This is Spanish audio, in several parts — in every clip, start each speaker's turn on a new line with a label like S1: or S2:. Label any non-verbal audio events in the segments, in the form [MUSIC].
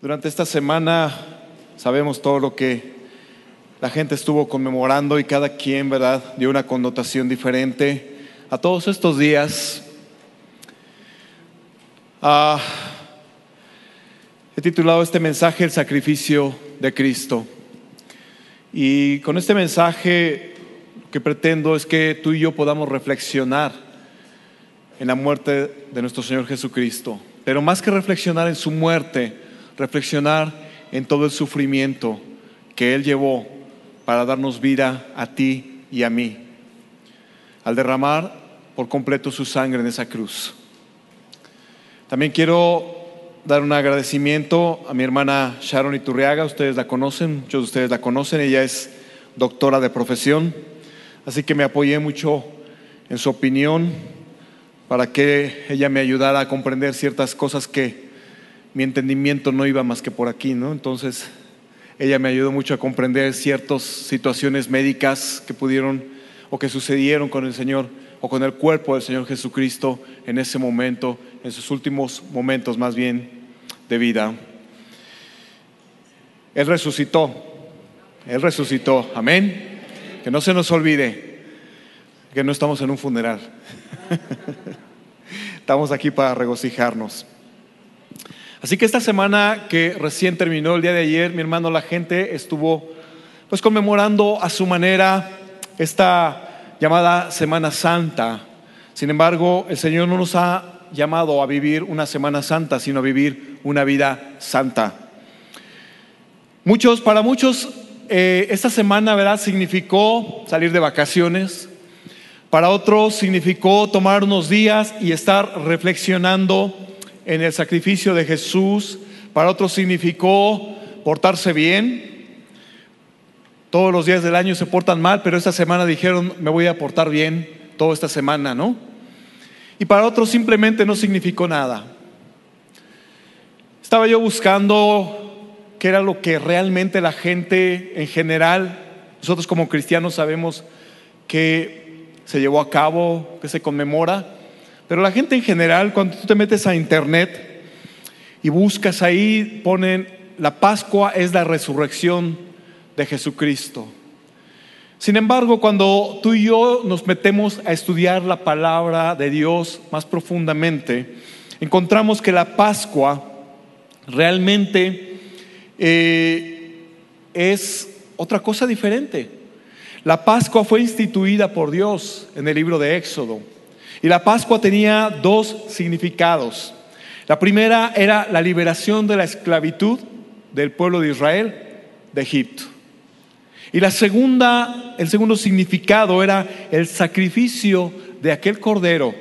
S1: Durante esta semana sabemos todo lo que la gente estuvo conmemorando y cada quien, ¿verdad?, dio una connotación diferente a todos estos días. Ah, he titulado este mensaje El sacrificio de Cristo. Y con este mensaje lo que pretendo es que tú y yo podamos reflexionar en la muerte de nuestro Señor Jesucristo. Pero más que reflexionar en su muerte, reflexionar en todo el sufrimiento que Él llevó para darnos vida a ti y a mí, al derramar por completo su sangre en esa cruz. También quiero dar un agradecimiento a mi hermana Sharon Iturriaga, ustedes la conocen, muchos de ustedes la conocen, ella es doctora de profesión, así que me apoyé mucho en su opinión para que ella me ayudara a comprender ciertas cosas que mi entendimiento no iba más que por aquí, ¿no? Entonces, ella me ayudó mucho a comprender ciertas situaciones médicas que pudieron o que sucedieron con el Señor o con el cuerpo del Señor Jesucristo en ese momento, en sus últimos momentos más bien de vida. Él resucitó, Él resucitó, amén. Que no se nos olvide que no estamos en un funeral, [LAUGHS] estamos aquí para regocijarnos. Así que esta semana que recién terminó el día de ayer, mi hermano, la gente estuvo pues conmemorando a su manera esta llamada Semana Santa. Sin embargo, el Señor no nos ha llamado a vivir una Semana Santa, sino a vivir una vida santa. Muchos, para muchos, eh, esta semana, ¿verdad? Significó salir de vacaciones. Para otros significó tomar unos días y estar reflexionando en el sacrificio de Jesús, para otros significó portarse bien. Todos los días del año se portan mal, pero esta semana dijeron, me voy a portar bien toda esta semana, ¿no? Y para otros simplemente no significó nada. Estaba yo buscando qué era lo que realmente la gente en general, nosotros como cristianos sabemos que se llevó a cabo, que se conmemora, pero la gente en general, cuando tú te metes a internet y buscas ahí, ponen, la Pascua es la resurrección de Jesucristo. Sin embargo, cuando tú y yo nos metemos a estudiar la palabra de Dios más profundamente, encontramos que la Pascua realmente eh, es otra cosa diferente. La Pascua fue instituida por Dios en el libro de Éxodo. Y la Pascua tenía dos significados. La primera era la liberación de la esclavitud del pueblo de Israel de Egipto. Y la segunda, el segundo significado era el sacrificio de aquel cordero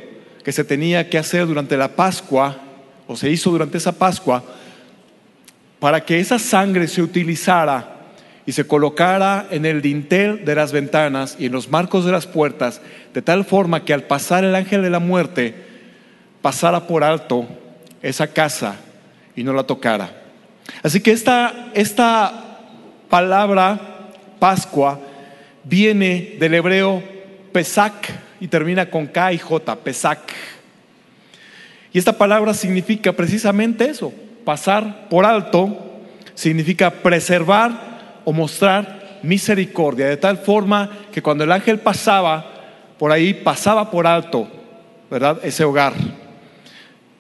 S1: que se tenía que hacer durante la Pascua, o se hizo durante esa Pascua, para que esa sangre se utilizara y se colocara en el dintel de las ventanas y en los marcos de las puertas, de tal forma que al pasar el ángel de la muerte pasara por alto esa casa y no la tocara. Así que esta, esta palabra Pascua viene del hebreo Pesach y termina con K y J, Pesach. Y esta palabra significa precisamente eso, pasar por alto, significa preservar o mostrar misericordia, de tal forma que cuando el ángel pasaba por ahí, pasaba por alto, ¿verdad? Ese hogar.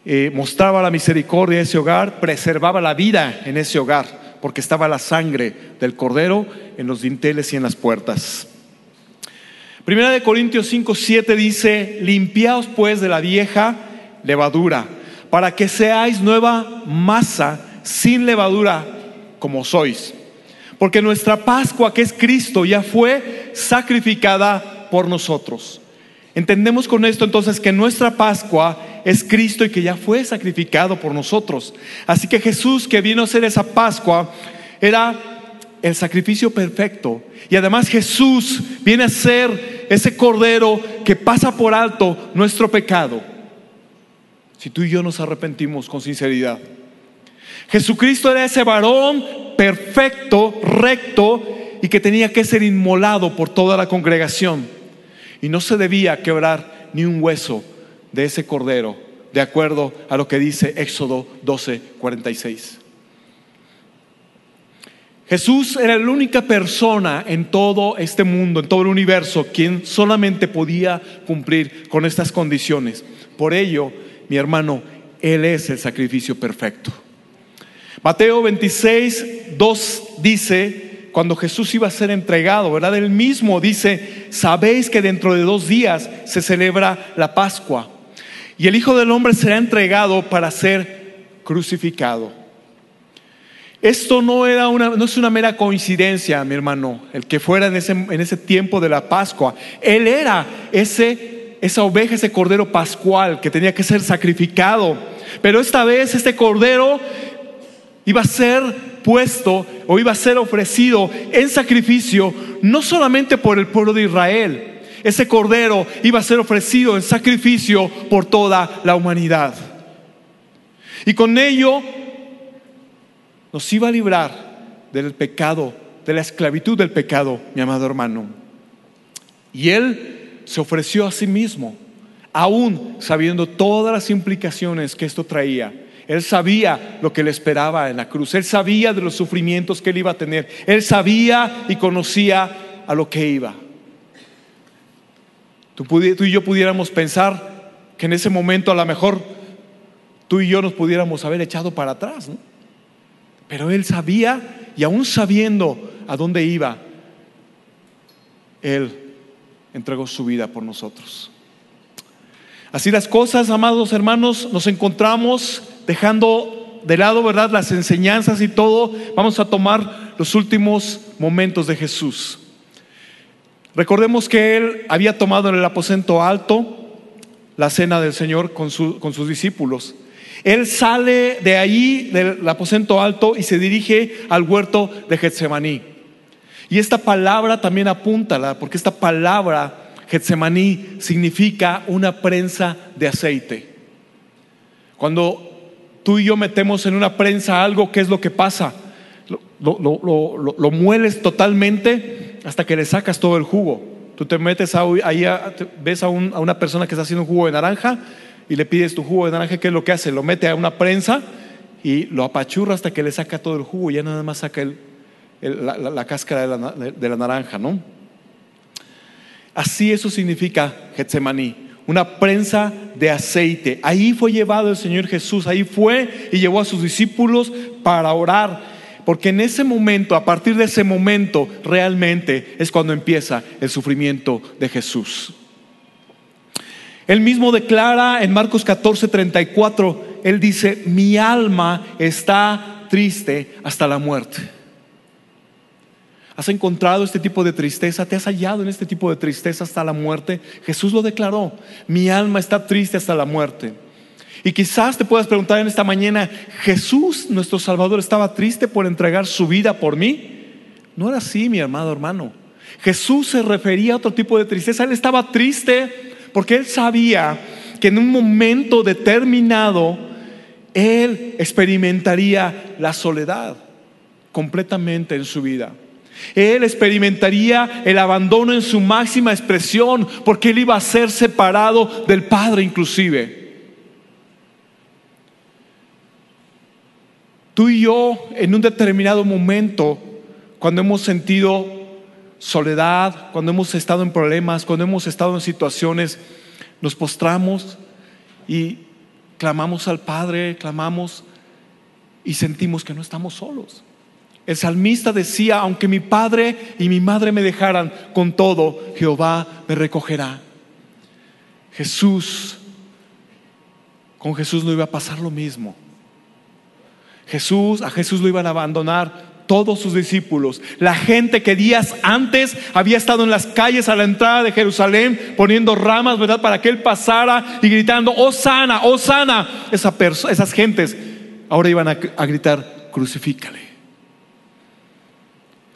S1: Eh, mostraba la misericordia de ese hogar, preservaba la vida en ese hogar, porque estaba la sangre del cordero en los dinteles y en las puertas. Primera de Corintios 5, 7 dice, limpiaos pues de la vieja levadura, para que seáis nueva masa sin levadura como sois porque nuestra Pascua, que es Cristo, ya fue sacrificada por nosotros. Entendemos con esto entonces que nuestra Pascua es Cristo y que ya fue sacrificado por nosotros. Así que Jesús que vino a ser esa Pascua era el sacrificio perfecto. Y además Jesús viene a ser ese cordero que pasa por alto nuestro pecado. Si tú y yo nos arrepentimos con sinceridad. Jesucristo era ese varón perfecto, recto y que tenía que ser inmolado por toda la congregación. Y no se debía quebrar ni un hueso de ese cordero, de acuerdo a lo que dice Éxodo 12, 46. Jesús era la única persona en todo este mundo, en todo el universo, quien solamente podía cumplir con estas condiciones. Por ello, mi hermano, Él es el sacrificio perfecto. Mateo 26, 2 dice, cuando Jesús iba a ser entregado, ¿verdad? Él mismo dice, sabéis que dentro de dos días se celebra la Pascua y el Hijo del Hombre será entregado para ser crucificado. Esto no, era una, no es una mera coincidencia, mi hermano, el que fuera en ese, en ese tiempo de la Pascua. Él era ese, esa oveja, ese cordero pascual que tenía que ser sacrificado. Pero esta vez este cordero iba a ser puesto o iba a ser ofrecido en sacrificio no solamente por el pueblo de Israel, ese cordero iba a ser ofrecido en sacrificio por toda la humanidad. Y con ello nos iba a librar del pecado, de la esclavitud del pecado, mi amado hermano. Y Él se ofreció a sí mismo, aún sabiendo todas las implicaciones que esto traía. Él sabía lo que le esperaba en la cruz. Él sabía de los sufrimientos que él iba a tener. Él sabía y conocía a lo que iba. Tú, tú, y yo pudiéramos pensar que en ese momento a lo mejor tú y yo nos pudiéramos haber echado para atrás. ¿no? Pero él sabía y aún sabiendo a dónde iba, él entregó su vida por nosotros. Así las cosas, amados hermanos, nos encontramos dejando de lado, ¿verdad? Las enseñanzas y todo. Vamos a tomar los últimos momentos de Jesús. Recordemos que él había tomado en el aposento alto la cena del Señor con, sus discípulos. Él sale de ahí, del aposento alto, y se dirige al huerto de Getsemaní. Y esta palabra también apúntala, porque esta palabra, Getsemaní, significa una prensa de aceite. Cuando tú y yo metemos en una prensa algo, ¿qué es lo que pasa? Lo, mueles totalmente hasta que le sacas todo el jugo. Tú te metes ahí, ves a, a una persona que está haciendo un jugo de naranja y le pides tu jugo de naranja, ¿qué es lo que hace? Lo mete a una prensa y lo apachurra hasta que le saca todo el jugo, y ya nada más saca el, la, cáscara de la, de la, naranja, ¿no? Así eso significa Getsemaní, una prensa de aceite. Ahí fue llevado el Señor Jesús, ahí fue y llevó a sus discípulos para orar, porque en ese momento, a partir de ese momento, realmente es cuando empieza el sufrimiento de Jesús. Él mismo declara en Marcos 14, 34, Él dice, mi alma está triste hasta la muerte. ¿Has encontrado este tipo de tristeza? ¿Te has hallado en este tipo de tristeza hasta la muerte? Jesús lo declaró, mi alma está triste hasta la muerte. Y quizás te puedas preguntar en esta mañana, ¿Jesús, nuestro Salvador, estaba triste por entregar su vida por mí? No era así, mi amado hermano. Jesús se refería a otro tipo de tristeza. Él estaba triste porque él sabía que en un momento determinado él experimentaría la soledad completamente en su vida. Él experimentaría el abandono en su máxima expresión porque él iba a ser separado del Padre inclusive. Tú y yo en un determinado momento, cuando hemos sentido soledad, cuando hemos estado en problemas, cuando hemos estado en situaciones, nos postramos y clamamos al Padre, clamamos y sentimos que no estamos solos. El salmista decía, aunque mi padre y mi madre me dejaran, con todo Jehová me recogerá. Jesús, con Jesús no iba a pasar lo mismo. Jesús, a Jesús lo iban a abandonar todos sus discípulos, la gente que días antes había estado en las calles a la entrada de Jerusalén poniendo ramas, ¿verdad? Para que él pasara y gritando, oh sana, oh sana. Esa esas gentes ahora iban a, a gritar, crucifícale.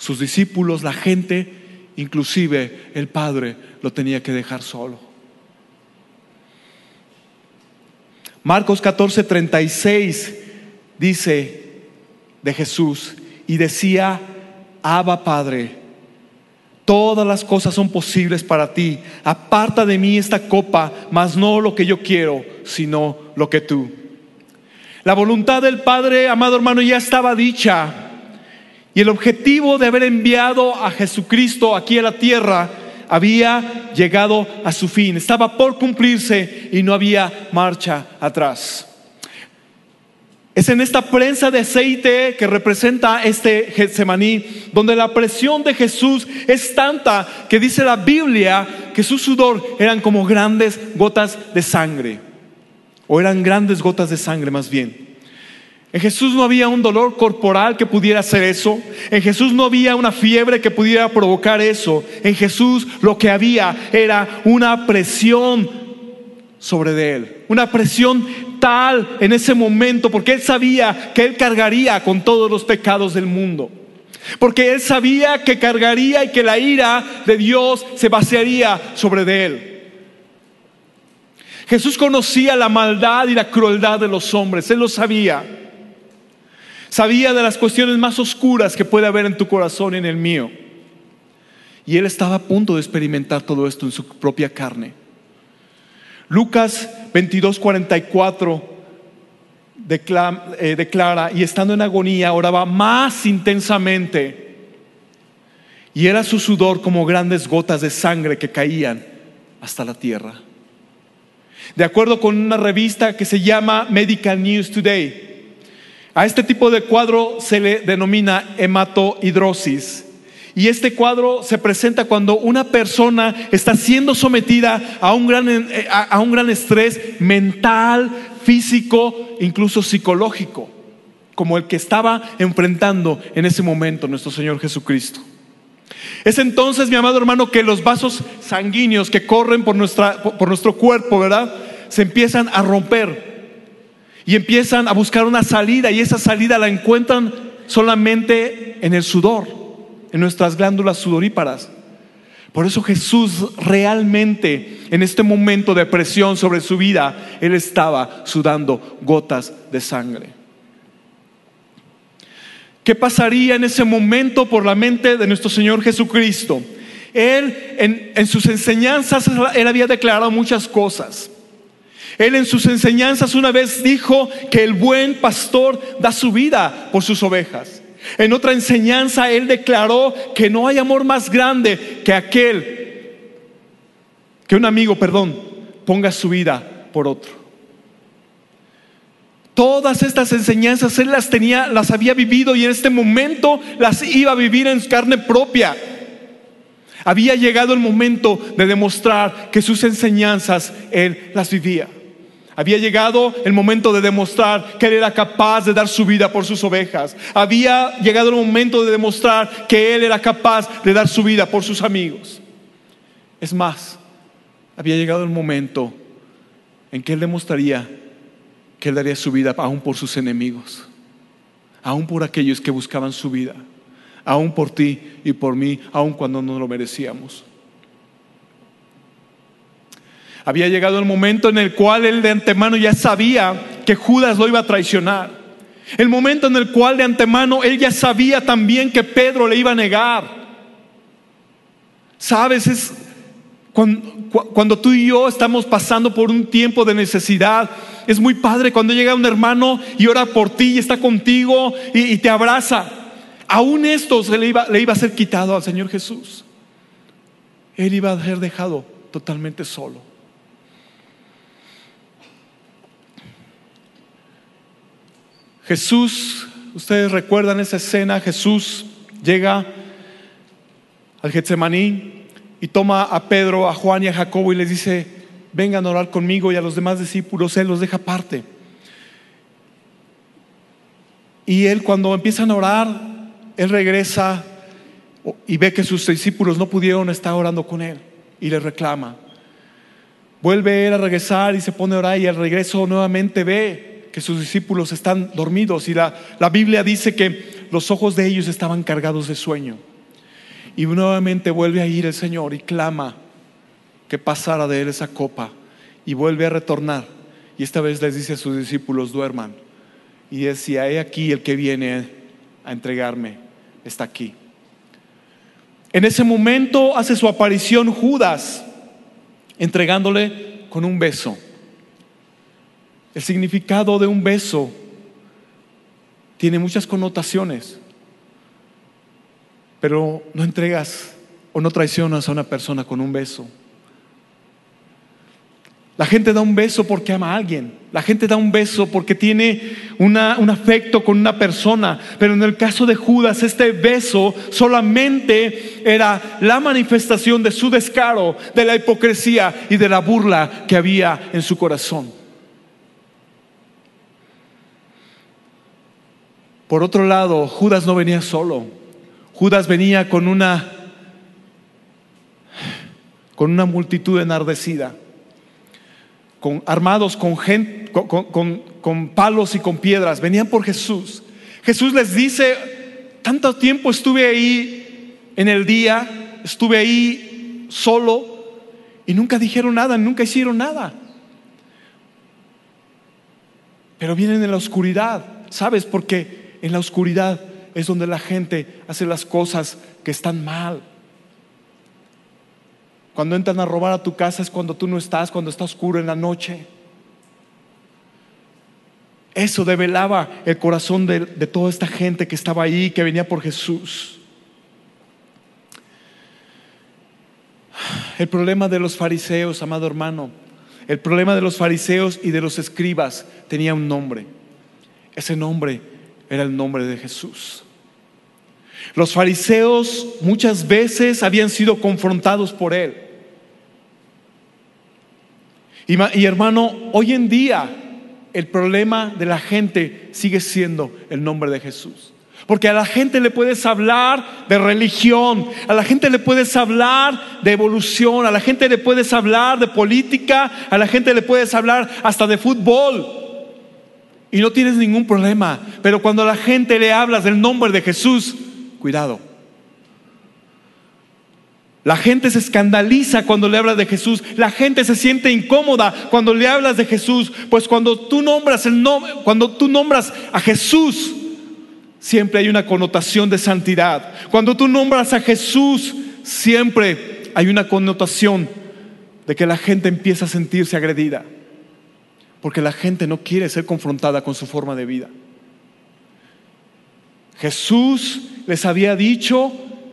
S1: Sus discípulos, la gente, inclusive el Padre, lo tenía que dejar solo. Marcos 14, 36 dice de Jesús, y decía, Abba Padre, todas las cosas son posibles para ti. Aparta de mí esta copa, mas no lo que yo quiero, sino lo que tú. La voluntad del Padre, amado hermano, ya estaba dicha. Y el objetivo de haber enviado a Jesucristo aquí a la tierra había llegado a su fin, estaba por cumplirse y no había marcha atrás. Es en esta prensa de aceite que representa este Getsemaní, donde la presión de Jesús es tanta que dice la Biblia que su sudor eran como grandes gotas de sangre, o eran grandes gotas de sangre más bien. En Jesús no había un dolor corporal que pudiera hacer eso. En Jesús no había una fiebre que pudiera provocar eso. En Jesús lo que había era una presión sobre él. Una presión tal en ese momento porque él sabía que él cargaría con todos los pecados del mundo. Porque él sabía que cargaría y que la ira de Dios se vaciaría sobre de él. Jesús conocía la maldad y la crueldad de los hombres, él lo sabía. Sabía de las cuestiones más oscuras que puede haber en tu corazón y en el mío. Y él estaba a punto de experimentar todo esto en su propia carne. Lucas 22, 44 eh, declara, y estando en agonía, oraba más intensamente. Y era su sudor como grandes gotas de sangre que caían hasta la tierra. De acuerdo con una revista que se llama Medical News Today, a este tipo de cuadro se le denomina hematohidrosis y este cuadro se presenta cuando una persona está siendo sometida a un gran, eh, a un gran estrés mental, físico, incluso psicológico, como el que estaba enfrentando en ese momento nuestro Señor Jesucristo. Es entonces, mi amado hermano, que los vasos sanguíneos que corren por, nuestra, por nuestro cuerpo, ¿verdad? Se empiezan a romper y empiezan a buscar una salida y esa salida la encuentran solamente en el sudor en nuestras glándulas sudoríparas. Por eso Jesús realmente en este momento de presión sobre su vida, Él estaba sudando gotas de sangre. ¿Qué pasaría en ese momento por la mente de nuestro Señor Jesucristo? Él en, en sus enseñanzas, Él había declarado muchas cosas. Él en sus enseñanzas una vez dijo que el buen pastor da su vida por sus ovejas. En otra enseñanza, Él declaró que no hay amor más grande que aquel, que un amigo, perdón, ponga su vida por otro. Todas estas enseñanzas Él las tenía, las había vivido y en este momento las iba a vivir en carne propia. Había llegado el momento de demostrar que sus enseñanzas Él las vivía. Había llegado el momento de demostrar que Él era capaz de dar su vida por sus ovejas. Había llegado el momento de demostrar que Él era capaz de dar su vida por sus amigos. Es más, había llegado el momento en que Él demostraría que Él daría su vida aún por sus enemigos, aún por aquellos que buscaban su vida, aún por ti y por mí, aún cuando no lo merecíamos. Había llegado el momento en el cual él de antemano ya sabía que Judas lo iba a traicionar. El momento en el cual de antemano él ya sabía también que Pedro le iba a negar. Sabes, es cuando, tú y yo estamos pasando por un tiempo de necesidad, es muy padre cuando llega un hermano y ora por ti y está contigo y, te abraza. Aún esto se le iba, le iba a ser quitado al Señor Jesús. Él iba a ser dejado totalmente solo. Jesús, ustedes recuerdan esa escena, Jesús llega al Getsemaní y toma a Pedro, a Juan y a Jacobo y les dice, vengan a orar conmigo y a los demás discípulos, Él los deja aparte. Y Él cuando empiezan a orar, Él regresa y ve que sus discípulos no pudieron estar orando con Él y le reclama. Vuelve Él a regresar y se pone a orar y al regreso nuevamente ve que sus discípulos están dormidos y la, la Biblia dice que los ojos de ellos estaban cargados de sueño. Y nuevamente vuelve a ir el Señor y clama que pasara de él esa copa y vuelve a retornar. Y esta vez les dice a sus discípulos, duerman. Y decía, he aquí el que viene a entregarme, está aquí. En ese momento hace su aparición Judas, entregándole con un beso. El significado de un beso tiene muchas connotaciones. pero no entregas o no traicionas a una persona con un beso. La gente da un beso porque ama a alguien. La gente da un beso porque tiene un afecto con una persona. Pero en el caso de Judas, este beso solamente era la manifestación de su descaro, de la hipocresía y de la burla que había en su corazón. Por otro lado, Judas no venía solo. Judas venía con una con una multitud enardecida con, armados con, con palos y con piedras, venían por Jesús. Jesús les dice, tanto tiempo estuve ahí en el día, estuve ahí solo y nunca dijeron nada, nunca hicieron nada. Pero vienen en la oscuridad, ¿sabes? Porque en la oscuridad es donde la gente hace las cosas que están mal. Cuando entran a robar a tu casa es cuando tú no estás, cuando está oscuro en la noche. Eso develaba el corazón de, toda esta gente que estaba ahí, que venía por Jesús. El problema de los fariseos, amado hermano, el problema de los fariseos y de los escribas tenía un nombre. Ese nombre era el nombre de Jesús. Los fariseos muchas veces habían sido confrontados por él. Y, hermano, hoy en día el problema de la gente sigue siendo el nombre de Jesús. Porque a la gente le puedes hablar de religión, a la gente le puedes hablar de evolución, a la gente le puedes hablar de política, a la gente le puedes hablar hasta de fútbol. Y no tienes ningún problema. Pero cuando a la gente le hablas del nombre de Jesús, Cuidado. La gente se escandaliza cuando le hablas de Jesús. La gente se siente incómoda cuando le hablas de Jesús. Pues cuando tú nombras el nombre, cuando tú nombras a Jesús, siempre hay una connotación de santidad. Cuando tú nombras a Jesús, siempre hay una connotación de que la gente empieza a sentirse agredida. Porque la gente no quiere ser confrontada con su forma de vida. Jesús les había dicho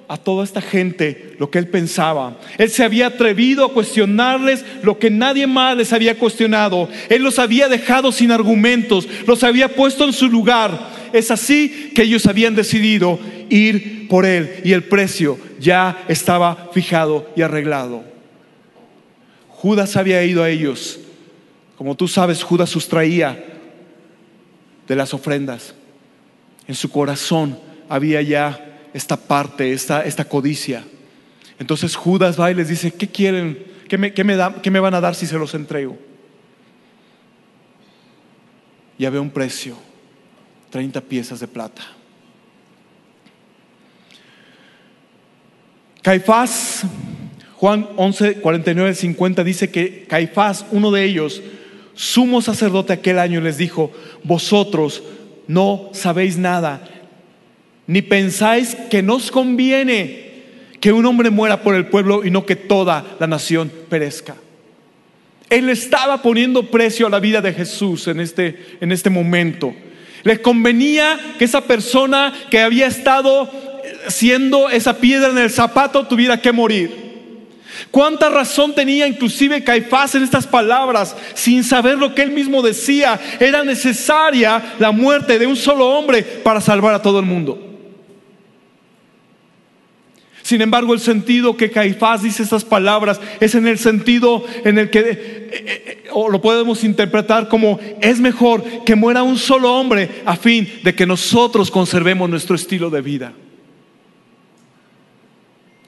S1: a toda esta gente lo que él pensaba. Él se había atrevido a cuestionarles lo que nadie más les había cuestionado. Él los había dejado sin argumentos, los había puesto en su lugar. Es así que ellos habían decidido ir por él y el precio ya estaba fijado y arreglado. Judas había ido a ellos. Como tú sabes, Judas sustraía de las ofrendas. En su corazón había ya esta parte, esta, esta codicia. Entonces Judas va y les dice, ¿qué quieren? ¿Qué me, me, da, ¿Qué me van a dar si se los entrego? Y había un precio, 30 piezas de plata. Caifás, Juan 11, 49, 50 dice que Caifás, uno de ellos, sumo sacerdote aquel año, les dijo, vosotros no sabéis nada, ni pensáis que nos conviene que un hombre muera por el pueblo y no que toda la nación perezca. Él estaba poniendo precio a la vida de Jesús en este, en este momento. Le convenía que esa persona que había estado siendo esa piedra en el zapato tuviera que morir. ¿Cuánta razón tenía inclusive Caifás en estas palabras sin saber lo que él mismo decía? Era necesaria la muerte de un solo hombre para salvar a todo el mundo. Sin embargo, el sentido que Caifás dice estas palabras es en el sentido en el que, eh, eh, lo podemos interpretar como, es mejor que muera un solo hombre a fin de que nosotros conservemos nuestro estilo de vida,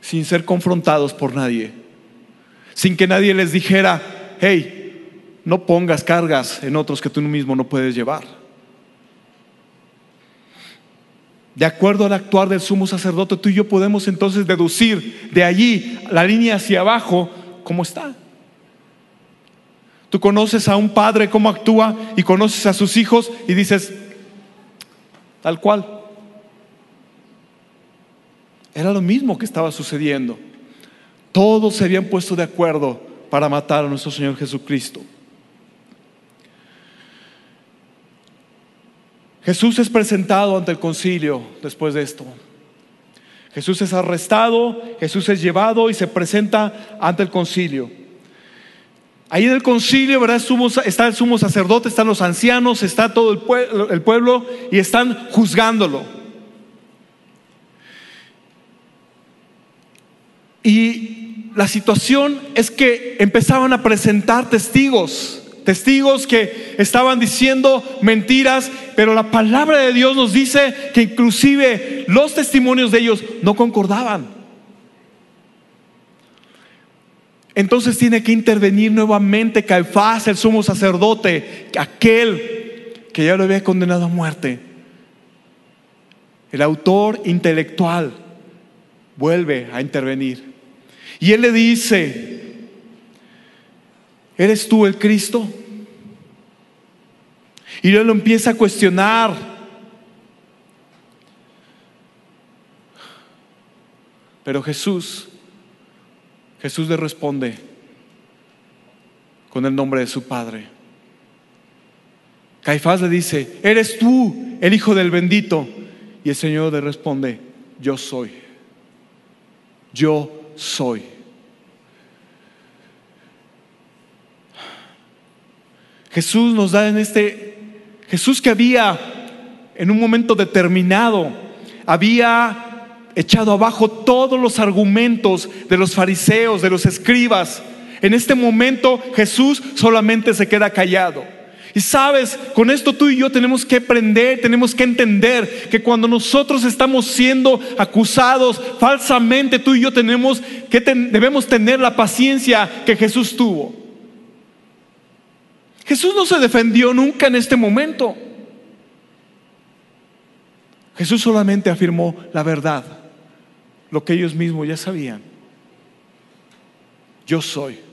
S1: sin ser confrontados por nadie, sin que nadie les dijera, hey, no pongas cargas en otros que tú mismo no puedes llevar. De acuerdo al actuar del sumo sacerdote, tú y yo podemos entonces deducir de allí la línea hacia abajo cómo está. Tú conoces a un padre cómo actúa y conoces a sus hijos y dices, tal cual. Era lo mismo que estaba sucediendo. Todos se habían puesto de acuerdo para matar a nuestro Señor Jesucristo. Jesús es presentado ante el concilio después de esto. Jesús es arrestado, Jesús es llevado y se presenta ante el concilio. Ahí en el concilio, ¿verdad? Está el sumo sacerdote, están los ancianos, está todo el pueblo, el pueblo y están juzgándolo. Y la situación es que empezaban a presentar testigos testigos que estaban diciendo mentiras, pero la palabra de Dios nos dice que inclusive los testimonios de ellos no concordaban. Entonces tiene que intervenir nuevamente Caifás, el sumo sacerdote, aquel que ya lo había condenado a muerte. El autor intelectual vuelve a intervenir. Y él le dice, ¿eres tú el Cristo? Y él lo empieza a cuestionar. Pero Jesús, Jesús le responde con el nombre de su Padre. Caifás le dice, ¿eres tú el Hijo del bendito? Y el Señor le responde, yo soy. Yo soy. Jesús nos da en este Jesús que había en un momento determinado, había echado abajo todos los argumentos de los fariseos, de los escribas. En este momento Jesús solamente se queda callado. Y sabes, con esto tú y yo tenemos que aprender, tenemos que entender que cuando nosotros estamos siendo acusados falsamente, tú y yo tenemos que debemos tener la paciencia que Jesús tuvo. Jesús no se defendió nunca en este momento. Jesús solamente afirmó la verdad, lo que ellos mismos ya sabían. Yo soy.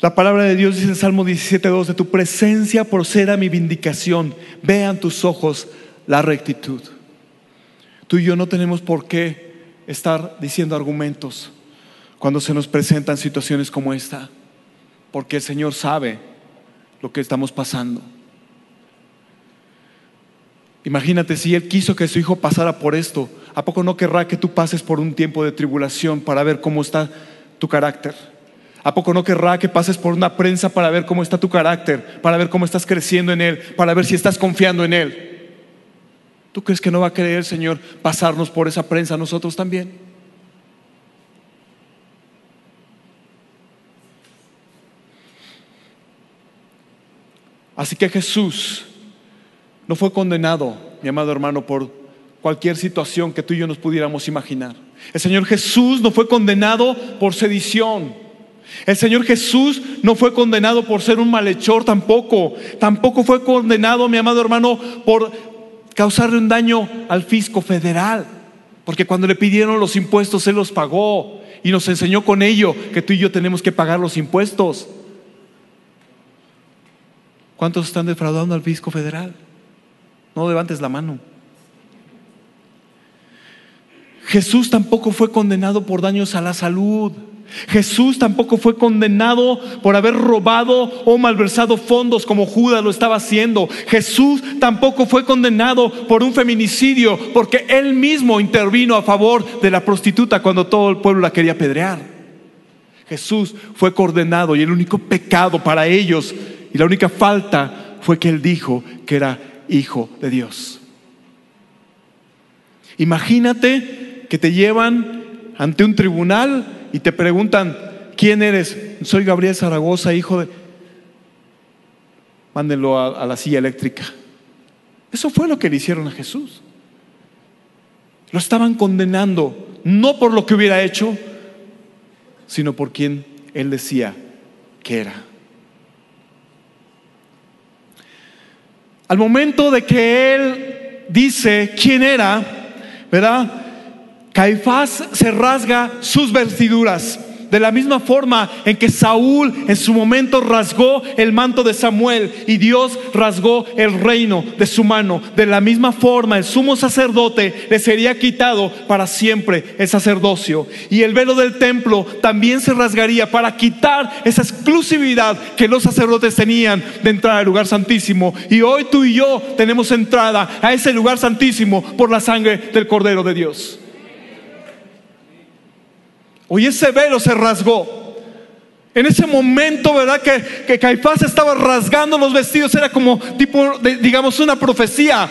S1: La palabra de Dios dice en Salmo 17.2, de tu presencia proceda mi vindicación, vean tus ojos la rectitud. Tú y yo no tenemos por qué estar diciendo argumentos cuando se nos presentan situaciones como esta, porque el Señor sabe lo que estamos pasando. Imagínate si Él quiso que su hijo pasara por esto, ¿a poco no querrá que tú pases por un tiempo de tribulación para ver cómo está tu carácter? ¿A poco no querrá que pases por una prensa para ver cómo está tu carácter, para ver cómo estás creciendo en Él, para ver si estás confiando en Él? ¿Tú crees que no va a querer Señor pasarnos por esa prensa nosotros también? Así que Jesús no fue condenado, mi amado hermano, por cualquier situación que tú y yo nos pudiéramos imaginar. El Señor Jesús no fue condenado por sedición. El Señor Jesús no fue condenado por ser un malhechor tampoco. Tampoco fue condenado, mi amado hermano, por causarle un daño al fisco federal. Porque cuando le pidieron los impuestos, Él los pagó. Y nos enseñó con ello que tú y yo tenemos que pagar los impuestos. ¿Cuántos están defraudando al fisco federal? No levantes la mano. Jesús tampoco fue condenado por daños a la salud. Jesús tampoco fue condenado por haber robado o malversado fondos como Judas lo estaba haciendo. Jesús tampoco fue condenado por un feminicidio porque él mismo intervino a favor de la prostituta cuando todo el pueblo la quería apedrear. Jesús fue condenado y el único pecado para ellos y la única falta fue que él dijo que era hijo de Dios. Imagínate que te llevan ante un tribunal y te preguntan, ¿quién eres? Soy Gabriel Zaragoza, hijo de... Mándenlo a, la silla eléctrica. Eso fue lo que le hicieron a Jesús. Lo estaban condenando, no por lo que hubiera hecho, sino por quien él decía que era. Al momento de que él dice quién era, ¿verdad? Caifás se rasga sus vestiduras. De la misma forma en que Saúl en su momento rasgó el manto de Samuel y Dios rasgó el reino de su mano, de la misma forma el sumo sacerdote le sería quitado para siempre el sacerdocio. Y el velo del templo también se rasgaría para quitar esa exclusividad que los sacerdotes tenían de entrar al lugar santísimo. Y hoy tú y yo tenemos entrada a ese lugar santísimo por la sangre del Cordero de Dios. Hoy ese velo se rasgó. En ese momento, ¿verdad? Que, que Caifás estaba rasgando los vestidos, era como tipo, digamos, una profecía.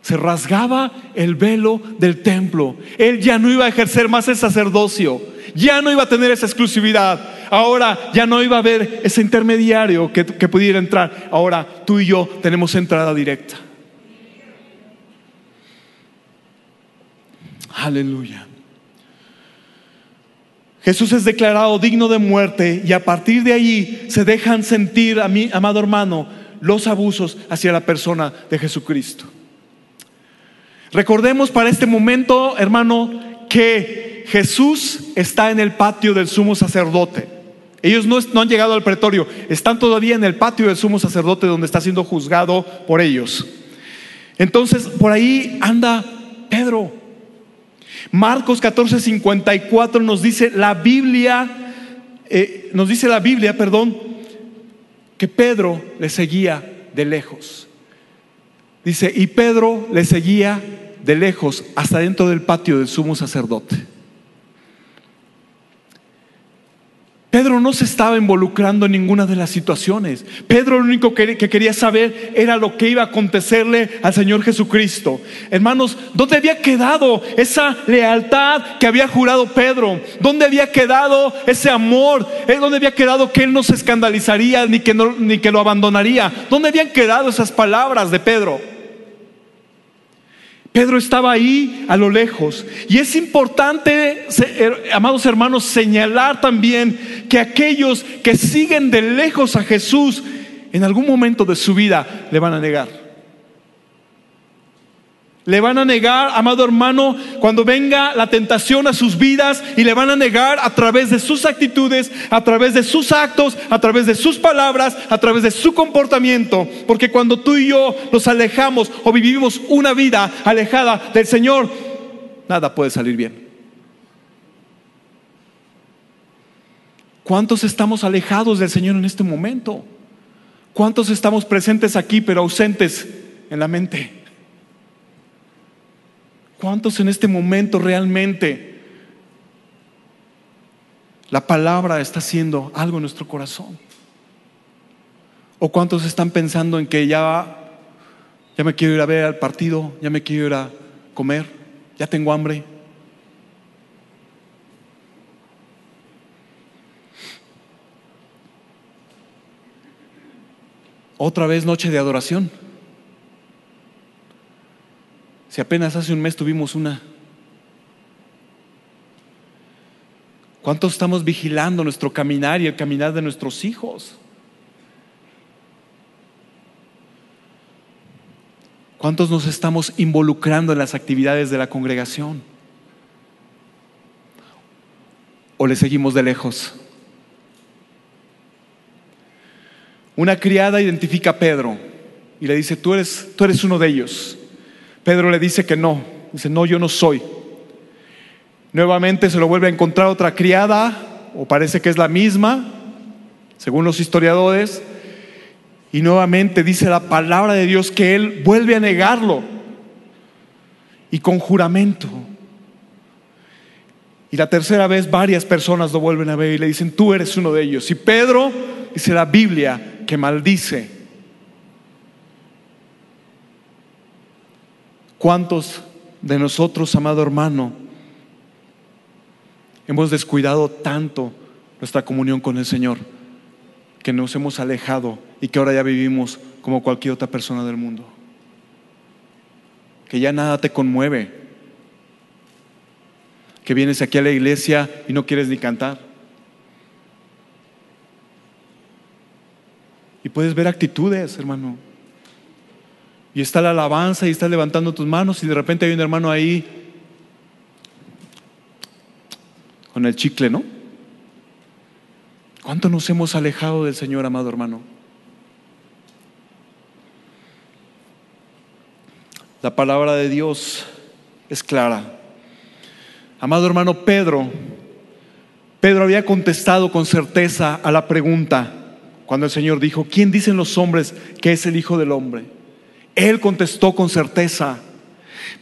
S1: Se rasgaba el velo del templo. Él ya no iba a ejercer más el sacerdocio. Ya no iba a tener esa exclusividad. Ahora ya no iba a haber ese intermediario que, que pudiera entrar. Ahora tú y yo tenemos entrada directa. Aleluya. Jesús es declarado digno de muerte y a partir de allí se dejan sentir, a mí, amado hermano, los abusos hacia la persona de Jesucristo. Recordemos para este momento, hermano, que Jesús está en el patio del sumo sacerdote. Ellos no, no, han llegado al pretorio, están todavía en el patio del sumo sacerdote donde está siendo juzgado por ellos. Entonces, por ahí anda Pedro. Marcos 14, 54 nos dice la Biblia, eh, nos dice la Biblia, perdón, que Pedro le seguía de lejos. Dice, y Pedro le seguía de lejos hasta dentro del patio del sumo sacerdote. Pedro no se estaba involucrando en ninguna de las situaciones. Pedro lo único que, quería saber era lo que iba a acontecerle al Señor Jesucristo. Hermanos, ¿dónde había quedado esa lealtad que había jurado Pedro? ¿Dónde había quedado ese amor? ¿Eh? ¿Dónde había quedado que él no se escandalizaría ni que, ni que lo abandonaría? ¿Dónde habían quedado esas palabras de Pedro? Pedro estaba ahí a lo lejos. Y es importante, amados hermanos, señalar también que aquellos que siguen de lejos a Jesús, en algún momento de su vida le van a negar. Le van a negar, amado hermano, cuando venga la tentación a sus vidas y le van a negar a través de sus actitudes, a través de sus actos, a través de sus palabras, a través de su comportamiento. Porque cuando tú y yo nos alejamos o vivimos una vida alejada del Señor, nada puede salir bien. ¿Cuántos estamos alejados del Señor en este momento? ¿Cuántos estamos presentes aquí pero ausentes en la mente? ¿Cuántos en este momento realmente la palabra está haciendo algo en nuestro corazón? ¿O cuántos están pensando en que ya, ya me quiero ir a ver al partido, ya me quiero ir a comer, ya tengo hambre? Otra vez noche de adoración. Si apenas hace un mes tuvimos una. ¿Cuántos estamos vigilando nuestro caminar y el caminar de nuestros hijos? ¿Cuántos nos estamos involucrando en las actividades de la congregación? ¿O le seguimos de lejos? Una criada identifica a Pedro y le dice, tú eres, tú eres uno de ellos. Pedro le dice que no. Dice, no, yo no soy. Nuevamente se lo vuelve a encontrar otra criada, o parece que es la misma, según los historiadores. Y nuevamente dice la palabra de Dios que él vuelve a negarlo. Y con juramento. Y la tercera vez varias personas lo vuelven a ver y le dicen, tú eres uno de ellos. Y Pedro, dice la Biblia, que maldice ¿Cuántos de nosotros, amado hermano, hemos descuidado tanto nuestra comunión con el Señor que nos hemos alejado y que ahora ya vivimos como cualquier otra persona del mundo? Que ya nada te conmueve, que vienes aquí a la iglesia y no quieres ni cantar. Y puedes ver actitudes, hermano y está la alabanza y estás levantando tus manos y de repente hay un hermano ahí con el chicle, ¿no? ¿Cuánto nos hemos alejado del Señor, amado hermano? La palabra de Dios es clara. Amado hermano Pedro, Pedro había contestado con certeza a la pregunta cuando el Señor dijo, ¿quién dicen los hombres que es el Hijo del Hombre? Él contestó con certeza.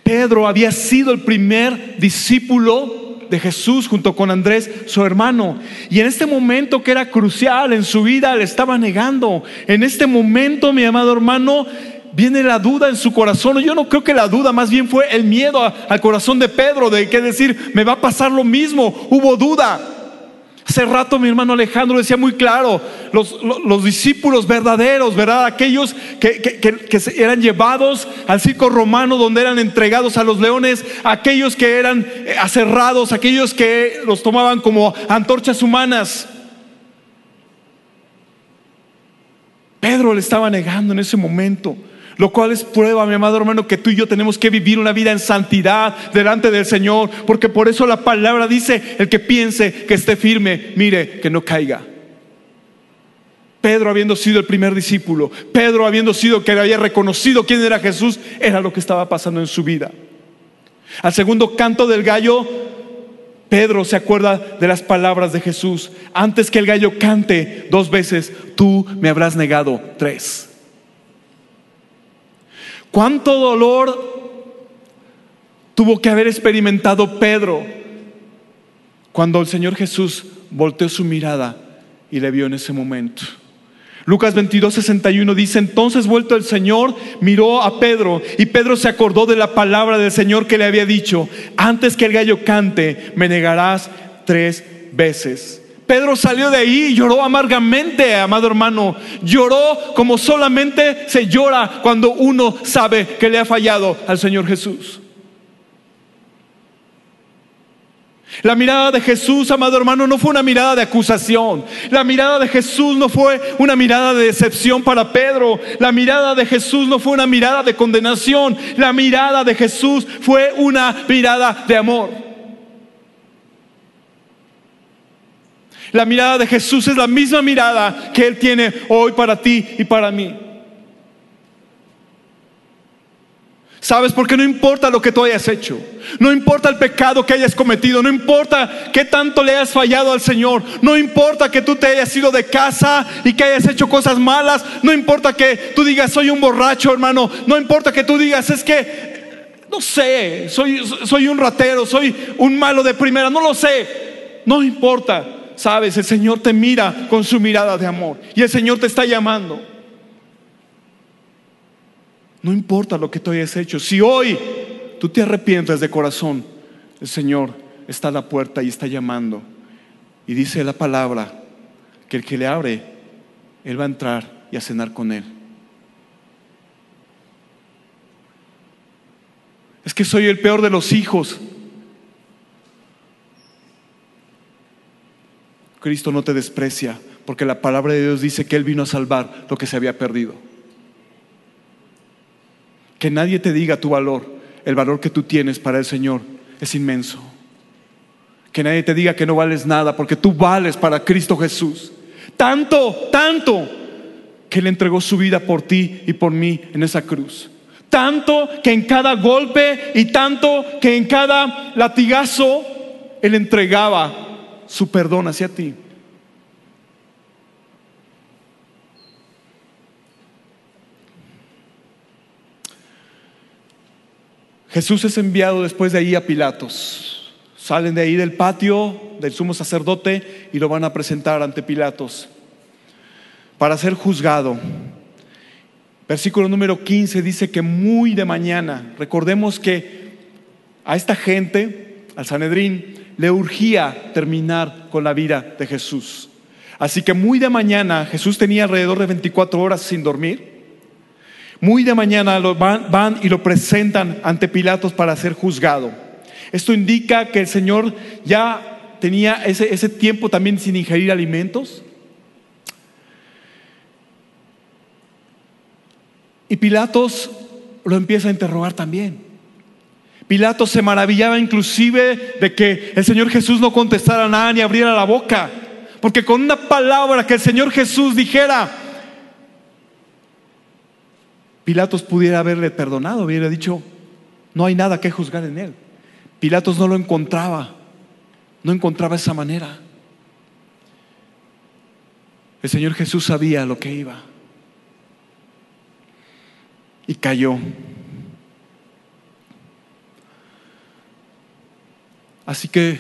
S1: Pedro había sido el primer discípulo de Jesús junto con Andrés, su hermano. Y en este momento que era crucial en su vida, le estaba negando. En este momento, mi amado hermano, viene la duda en su corazón. Yo no creo que la duda, más bien fue el miedo al corazón de Pedro de que decir, me va a pasar lo mismo. Hubo duda. Hace rato mi hermano Alejandro decía muy claro, los, discípulos verdaderos, ¿verdad? Aquellos que, que, eran llevados al circo romano donde eran entregados a los leones, aquellos que eran eh, aserrados, aquellos que los tomaban como antorchas humanas. Pedro le estaba negando en ese momento. Lo cual es prueba, mi amado hermano, que tú y yo tenemos que vivir una vida en santidad delante del Señor, porque por eso la palabra dice, el que piense que esté firme, mire que no caiga. Pedro habiendo sido el primer discípulo, Pedro habiendo sido que había reconocido quién era Jesús, era lo que estaba pasando en su vida. Al segundo canto del gallo, Pedro se acuerda de las palabras de Jesús. Antes que el gallo cante dos veces, tú me habrás negado tres. ¿Cuánto dolor tuvo que haber experimentado Pedro cuando el Señor Jesús volteó su mirada y le vio en ese momento? Lucas 22, 61 dice, entonces vuelto el Señor, miró a Pedro y Pedro se acordó de la palabra del Señor que le había dicho, antes que el gallo cante, me negarás tres veces. Pedro salió de ahí y lloró amargamente, amado hermano. Lloró como solamente se llora cuando uno sabe que le ha fallado al Señor Jesús. La mirada de Jesús, amado hermano, no fue una mirada de acusación. La mirada de Jesús no fue una mirada de decepción para Pedro. La mirada de Jesús no fue una mirada de condenación. La mirada de Jesús fue una mirada de amor. La mirada de Jesús es la misma mirada que Él tiene hoy para ti y para mí. ¿Sabes? Porque no importa lo que tú hayas hecho, no importa el pecado que hayas cometido, no importa qué tanto le hayas fallado al Señor, no importa que tú te hayas ido de casa y que hayas hecho cosas malas, no importa que tú digas soy un borracho, hermano, no importa que tú digas es que, no sé, soy, soy un ratero, soy un malo de primera, no lo sé, no importa sabes, el Señor te mira con su mirada de amor y el Señor te está llamando. No importa lo que tú hayas hecho, si hoy tú te arrepientes de corazón, el Señor está a la puerta y está llamando. Y dice la palabra que el que le abre, Él va a entrar y a cenar con Él. Es que soy el peor de los hijos. Cristo no te desprecia, porque la palabra de Dios dice que Él vino a salvar lo que se había perdido. Que nadie te diga tu valor, el valor que tú tienes para el Señor es inmenso. Que nadie te diga que no vales nada, porque tú vales para Cristo Jesús. Tanto, tanto, que Él entregó su vida por ti y por mí en esa cruz. Tanto que en cada golpe y tanto que en cada latigazo Él entregaba su perdón hacia ti. Jesús es enviado después de ahí a Pilatos. Salen de ahí del patio del sumo sacerdote y lo van a presentar ante Pilatos para ser juzgado. Versículo número 15 dice que muy de mañana, recordemos que a esta gente, al Sanedrín, le urgía terminar con la vida de Jesús. Así que muy de mañana, Jesús tenía alrededor de 24 horas sin dormir. Muy de mañana lo van, y lo presentan ante Pilatos para ser juzgado. Esto indica que el Señor ya tenía ese, ese tiempo también sin ingerir alimentos. Y Pilatos lo empieza a interrogar también. Pilato se maravillaba inclusive de que el Señor Jesús no contestara nada ni abriera la boca. Porque con una palabra que el Señor Jesús dijera, Pilatos pudiera haberle perdonado, hubiera dicho, no hay nada que juzgar en él. Pilatos no lo encontraba, no encontraba esa manera. El Señor Jesús sabía lo que iba y cayó. Así que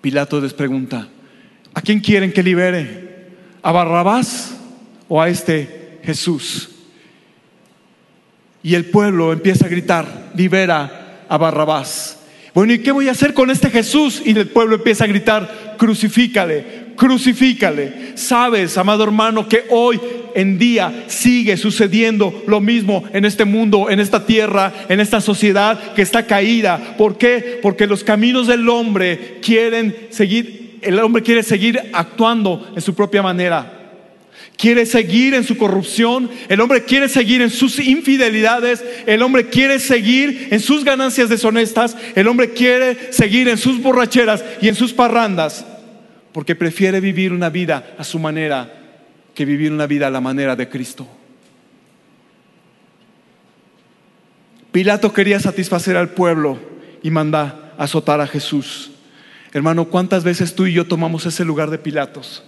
S1: Pilato les pregunta, ¿a quién quieren que libere? ¿A Barrabás o a este Jesús? Y el pueblo empieza a gritar, libera a Barrabás. Bueno, ¿y qué voy a hacer con este Jesús? Y el pueblo empieza a gritar, crucifícale, crucifícale. Sabes, amado hermano, que hoy en día sigue sucediendo lo mismo en este mundo, en esta tierra, en esta sociedad que está caída. ¿Por qué? Porque los caminos del hombre quieren seguir, el hombre quiere seguir actuando en su propia manera quiere seguir en su corrupción, el hombre quiere seguir en sus infidelidades, el hombre quiere seguir en sus ganancias deshonestas, el hombre quiere seguir en sus borracheras y en sus parrandas, porque prefiere vivir una vida a su manera que vivir una vida a la manera de Cristo. Pilato quería satisfacer al pueblo y manda azotar a Jesús. Hermano, ¿cuántas veces tú y yo tomamos ese lugar de Pilatos?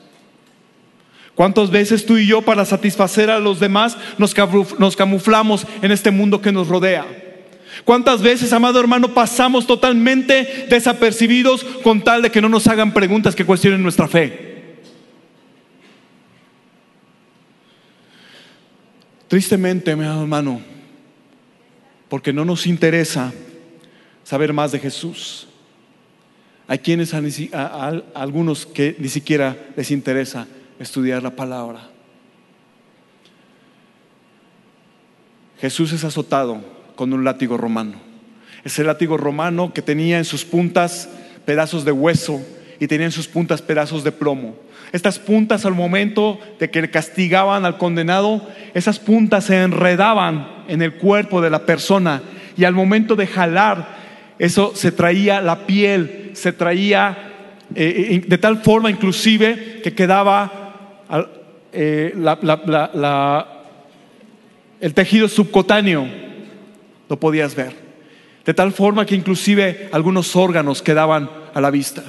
S1: ¿Cuántas veces tú y yo para satisfacer a los demás nos camuflamos en este mundo que nos rodea? ¿Cuántas veces, amado hermano, pasamos totalmente desapercibidos con tal de que no nos hagan preguntas que cuestionen nuestra fe? Tristemente, mi hermano, porque no nos interesa saber más de Jesús. Hay quienes, algunos que ni siquiera les interesa estudiar la palabra. Jesús es azotado con un látigo romano. Ese látigo romano que tenía en sus puntas pedazos de hueso y tenía en sus puntas pedazos de plomo. Estas puntas al momento de que castigaban al condenado, esas puntas se enredaban en el cuerpo de la persona y al momento de jalar, eso se traía la piel, se traía eh, eh, de tal forma inclusive que quedaba eh, el tejido subcutáneo, lo podías ver. De tal forma que inclusive algunos órganos quedaban a la vista.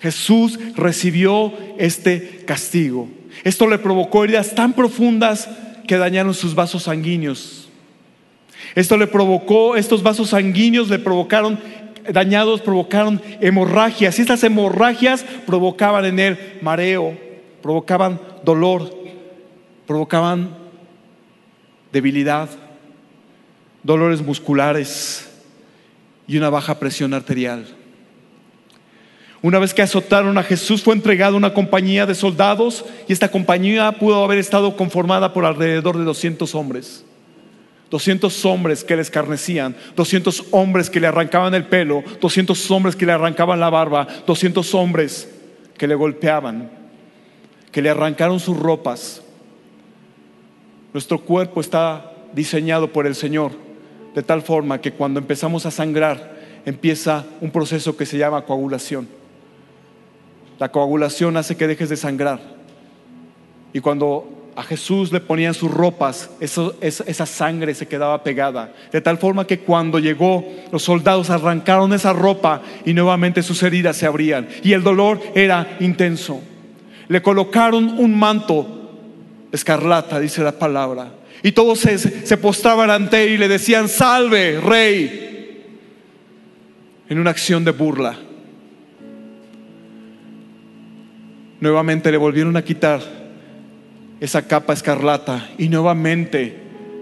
S1: Jesús recibió este castigo. Esto le provocó heridas tan profundas que dañaron sus vasos sanguíneos. Esto le provocó, estos vasos sanguíneos le provocaron dañados, provocaron hemorragias. Y estas hemorragias provocaban en él mareo, provocaban dolor, provocaban debilidad, dolores musculares y una baja presión arterial. Una vez que azotaron a Jesús fue entregado a una compañía de soldados y esta compañía pudo haber estado conformada por alrededor de 200 hombres. 200 hombres que le escarnecían, 200 hombres que le arrancaban el pelo, 200 hombres que le arrancaban la barba, 200 hombres que le golpeaban que le arrancaron sus ropas. Nuestro cuerpo está diseñado por el Señor de tal forma que cuando empezamos a sangrar empieza un proceso que se llama coagulación. La coagulación hace que dejes de sangrar. Y cuando a Jesús le ponían sus ropas, esa sangre se quedaba pegada. De tal forma que cuando llegó, los soldados arrancaron esa ropa y nuevamente sus heridas se abrían. Y el dolor era intenso le colocaron un manto escarlata, dice la palabra. Y todos se, postraban ante él y le decían, salve, rey, en una acción de burla. Nuevamente le volvieron a quitar esa capa escarlata y nuevamente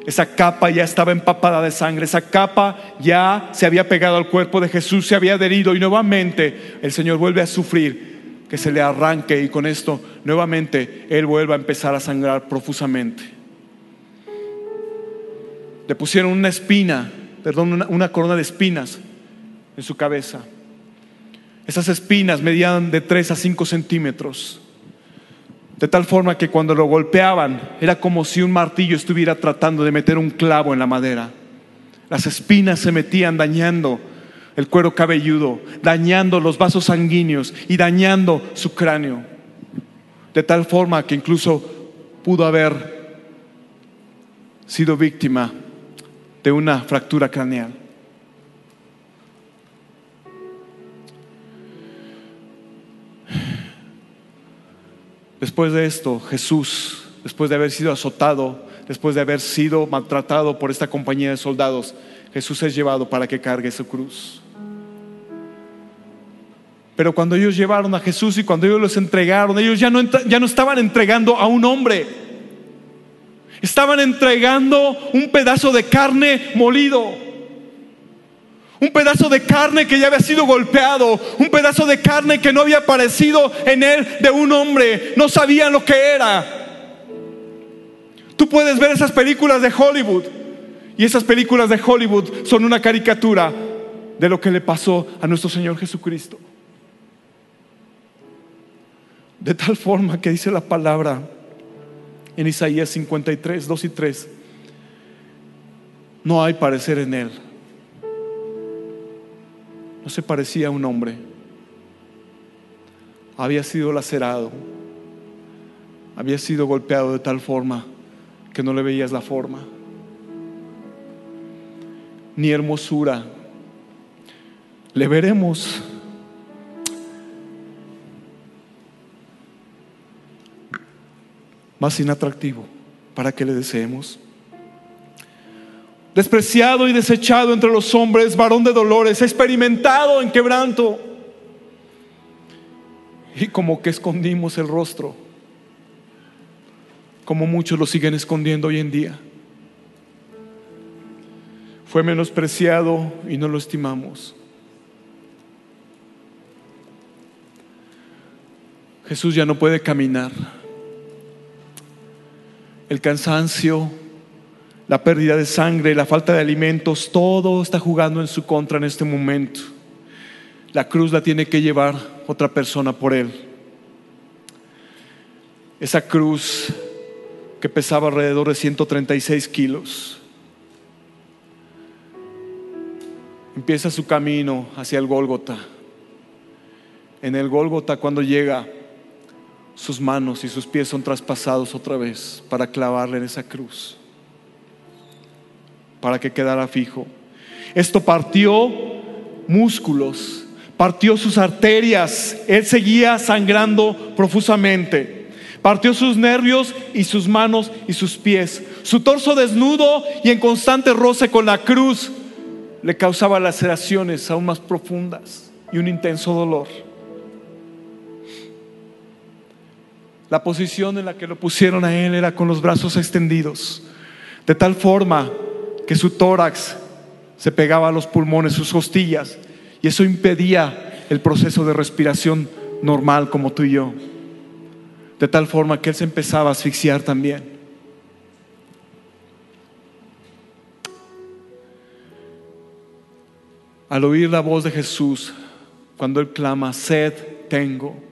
S1: esa capa ya estaba empapada de sangre, esa capa ya se había pegado al cuerpo de Jesús, se había adherido y nuevamente el Señor vuelve a sufrir que se le arranque y con esto nuevamente él vuelva a empezar a sangrar profusamente. Le pusieron una espina, perdón, una, corona de espinas en su cabeza. Esas espinas medían de 3 a 5 centímetros. De tal forma que cuando lo golpeaban era como si un martillo estuviera tratando de meter un clavo en la madera. Las espinas se metían dañando el cuero cabelludo, dañando los vasos sanguíneos y dañando su cráneo. De tal forma que incluso pudo haber sido víctima de una fractura craneal. Después de esto, Jesús, después de haber sido azotado, después de haber sido maltratado por esta compañía de soldados, Jesús es llevado para que cargue su cruz. Pero cuando ellos llevaron a Jesús y cuando ellos los entregaron, ellos ya no, ya no estaban entregando a un hombre, estaban entregando un pedazo de carne molido. Un pedazo de carne que ya había sido golpeado. Un pedazo de carne que no había aparecido en él de un hombre. No sabían lo que era. Tú puedes ver esas películas de Hollywood. Y esas películas de Hollywood son una caricatura de lo que le pasó a nuestro Señor Jesucristo. De tal forma que dice la palabra en Isaías 53, 2 y 3. No hay parecer en él no se parecía a un hombre. Había sido lacerado. Había sido golpeado de tal forma que no le veías la forma. Ni hermosura. Le veremos. Más inatractivo para que le deseemos despreciado y desechado entre los hombres, varón de dolores, experimentado en quebranto. Y como que escondimos el rostro, como muchos lo siguen escondiendo hoy en día. Fue menospreciado y no lo estimamos. Jesús ya no puede caminar. El cansancio la pérdida de sangre, la falta de alimentos, todo está jugando en su contra en este momento. La cruz la tiene que llevar otra persona por él. Esa cruz que pesaba alrededor de 136 kilos. Empieza su camino hacia el Gólgota. En el Gólgota cuando llega, sus manos y sus pies son traspasados otra vez para clavarle en esa cruz para que quedara fijo. Esto partió músculos, partió sus arterias, él seguía sangrando profusamente. Partió sus nervios y sus manos y sus pies. Su torso desnudo y en constante roce con la cruz le causaba laceraciones aún más profundas y un intenso dolor. La posición en la que lo pusieron a él era con los brazos extendidos, de tal forma que su tórax se pegaba a los pulmones, sus costillas, y eso impedía el proceso de respiración normal como tú y yo. De tal forma que él se empezaba a asfixiar también. Al oír la voz de Jesús, cuando él clama, sed tengo,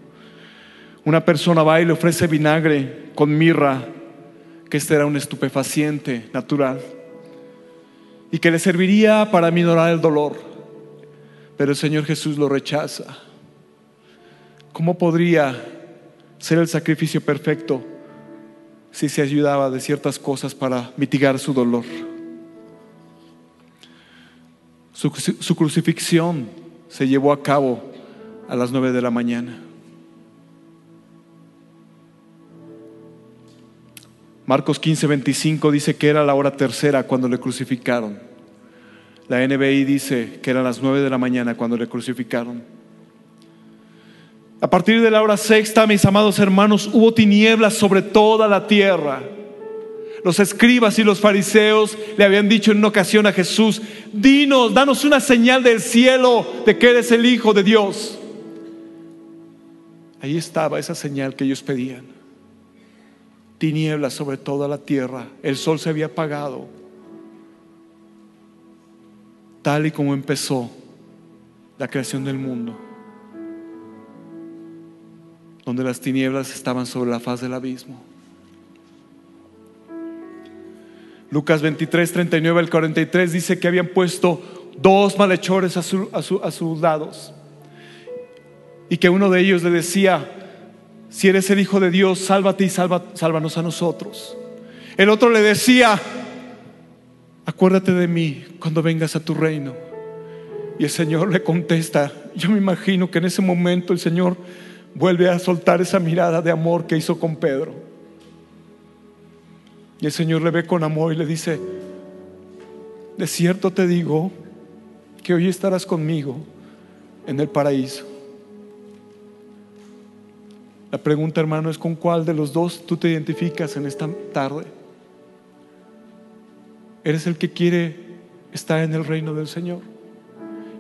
S1: una persona va y le ofrece vinagre con mirra, que este era un estupefaciente natural y que le serviría para minorar el dolor. Pero el Señor Jesús lo rechaza. ¿Cómo podría ser el sacrificio perfecto si se ayudaba de ciertas cosas para mitigar su dolor? Su, crucifixión se llevó a cabo a las nueve de la mañana. Marcos 15, 25 dice que era la hora tercera cuando le crucificaron. La NBI dice que eran las 9 de la mañana cuando le crucificaron. A partir de la hora sexta, mis amados hermanos, hubo tinieblas sobre toda la tierra. Los escribas y los fariseos le habían dicho en una ocasión a Jesús, dinos, danos una señal del cielo de que eres el Hijo de Dios. Ahí estaba esa señal que ellos pedían tinieblas sobre toda la tierra, el sol se había apagado, tal y como empezó la creación del mundo, donde las tinieblas estaban sobre la faz del abismo. Lucas 23, 39 al 43 dice que habían puesto dos malhechores a, su- a su- a sus lados y que uno de ellos le decía, si eres el Hijo de Dios, sálvate y sálvanos a nosotros. El otro le decía, acuérdate de mí cuando vengas a tu reino. Y el Señor le contesta, yo me imagino que en ese momento el Señor vuelve a soltar esa mirada de amor que hizo con Pedro. Y el Señor le ve con amor y le dice, de cierto te digo que hoy estarás conmigo en el paraíso. La pregunta, hermano, es con cuál de los dos tú te identificas en esta tarde. ¿Eres el que quiere estar en el reino del Señor?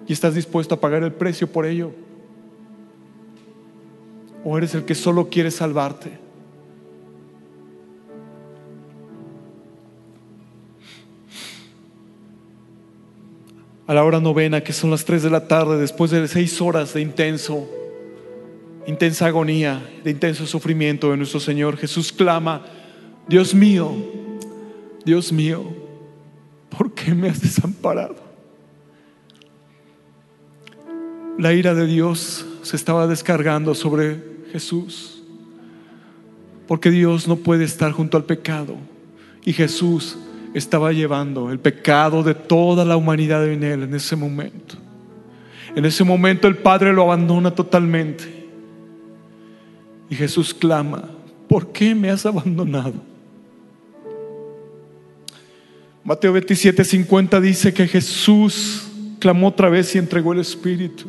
S1: ¿Y estás dispuesto a pagar el precio por ello? ¿O eres el que solo quiere salvarte? A la hora novena, que son las 3 de la tarde, después de seis horas de intenso, intensa agonía, de intenso sufrimiento de nuestro Señor, Jesús clama, Dios mío, Dios mío, ¿por qué me has desamparado? La ira de Dios se estaba descargando sobre Jesús, porque Dios no puede estar junto al pecado y Jesús estaba llevando el pecado de toda la humanidad en él en ese momento. En ese momento el Padre lo abandona totalmente y Jesús clama, ¿por qué me has abandonado? Mateo 27, 50 dice que Jesús clamó otra vez y entregó el Espíritu.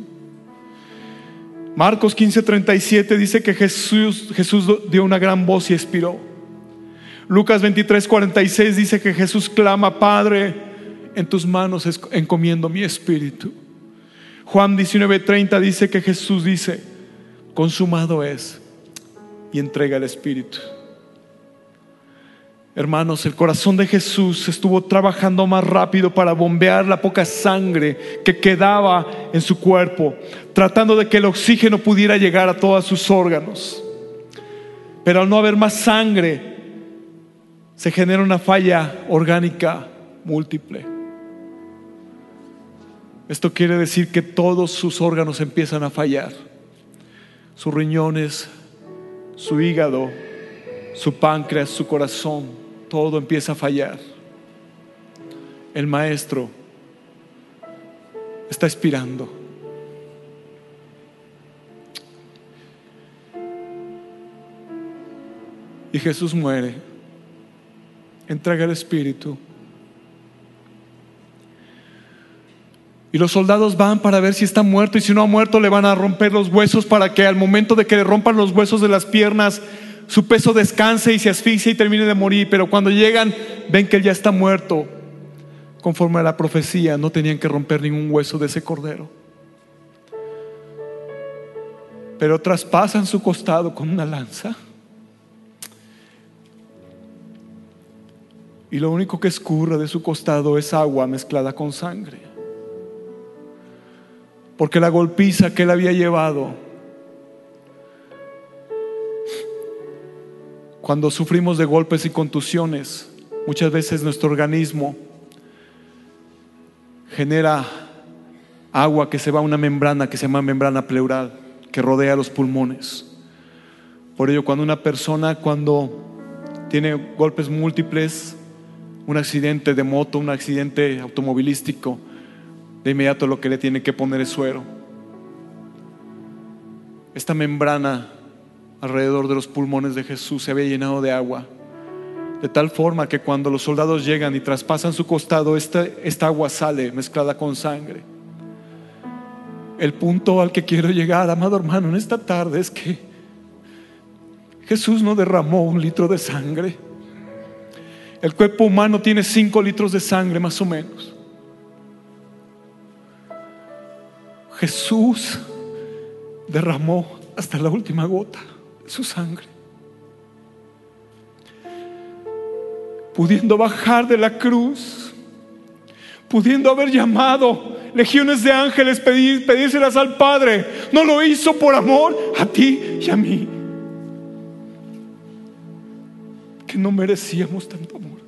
S1: Marcos 15, 37 dice que Jesús, Jesús dio una gran voz y expiró. Lucas 23, 46 dice que Jesús clama, Padre, en tus manos encomiendo mi espíritu. Juan 19, 30 dice que Jesús dice, consumado es, y entrega el espíritu. Hermanos, el corazón de Jesús estuvo trabajando más rápido para bombear la poca sangre que quedaba en su cuerpo, tratando de que el oxígeno pudiera llegar a todos sus órganos. Pero al no haber más sangre, se genera una falla orgánica múltiple. Esto quiere decir que todos sus órganos empiezan a fallar. Sus riñones, su hígado, su páncreas, su corazón, todo empieza a fallar. El maestro está expirando. Y Jesús muere. Entrega el espíritu. Y los soldados van para ver si está muerto y si no ha muerto le van a romper los huesos para que al momento de que le rompan los huesos de las piernas su peso descanse y se asfixie y termine de morir. Pero cuando llegan ven que él ya está muerto. Conforme a la profecía no tenían que romper ningún hueso de ese cordero. Pero traspasan su costado con una lanza. Y lo único que escurre de su costado es agua mezclada con sangre porque la golpiza que él había llevado, cuando sufrimos de golpes y contusiones, muchas veces nuestro organismo genera agua que se va a una membrana que se llama membrana pleural, que rodea los pulmones. Por ello, cuando una persona, cuando tiene golpes múltiples, un accidente de moto, un accidente automovilístico, de inmediato lo que le tiene que poner es suero. Esta membrana alrededor de los pulmones de Jesús se había llenado de agua, de tal forma que cuando los soldados llegan y traspasan su costado, esta, esta agua sale mezclada con sangre. El punto al que quiero llegar, amado hermano, en esta tarde es que Jesús no derramó un litro de sangre. El cuerpo humano tiene cinco litros de sangre más o menos. Jesús derramó hasta la última gota su sangre. Pudiendo bajar de la cruz, pudiendo haber llamado legiones de ángeles, pedírselas al Padre, no lo hizo por amor a ti y a mí, que no merecíamos tanto amor.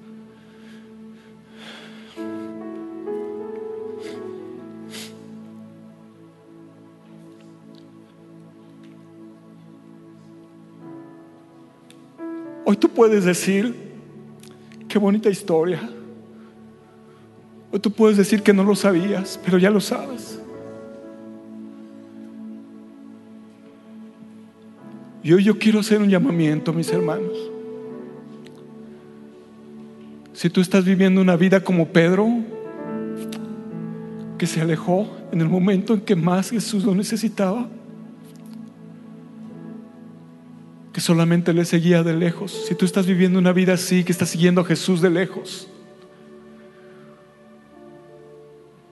S1: Hoy tú puedes decir, qué bonita historia. Hoy tú puedes decir que no lo sabías, pero ya lo sabes. Y hoy yo quiero hacer un llamamiento, mis hermanos. Si tú estás viviendo una vida como Pedro, que se alejó en el momento en que más Jesús lo necesitaba, que solamente le seguía de lejos. Si tú estás viviendo una vida así, que estás siguiendo a Jesús de lejos,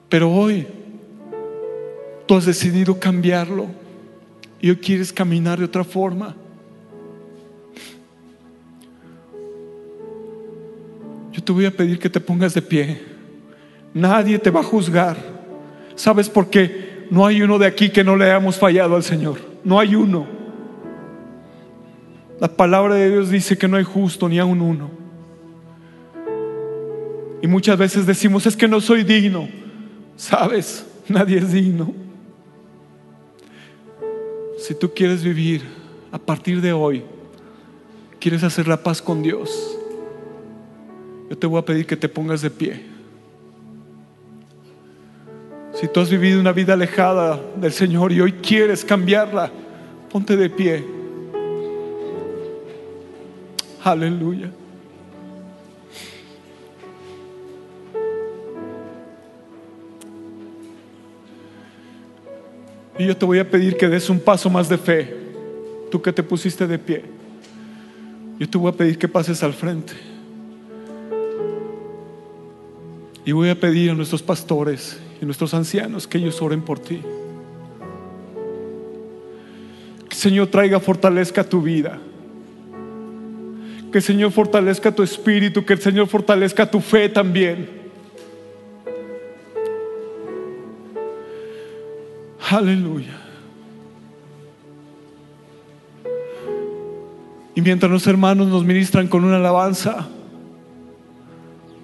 S1: pero hoy tú has decidido cambiarlo y hoy quieres caminar de otra forma. Yo te voy a pedir que te pongas de pie. Nadie te va a juzgar. ¿Sabes por qué? No hay uno de aquí que no le hayamos fallado al Señor. No hay uno. La palabra de Dios dice que no hay justo ni aun uno. Y muchas veces decimos, es que no soy digno. ¿Sabes? Nadie es digno. Si tú quieres vivir a partir de hoy, quieres hacer la paz con Dios, yo te voy a pedir que te pongas de pie. Si tú has vivido una vida alejada del Señor y hoy quieres cambiarla, ponte de pie. Aleluya. Y yo te voy a pedir que des un paso más de fe. Tú que te pusiste de pie. Yo te voy a pedir que pases al frente. Y voy a pedir a nuestros pastores y nuestros ancianos que ellos oren por ti. Que el Señor traiga fortalezca tu vida. Que el Señor fortalezca tu espíritu, que el Señor fortalezca tu fe también. Aleluya. Y mientras los hermanos nos ministran con una alabanza,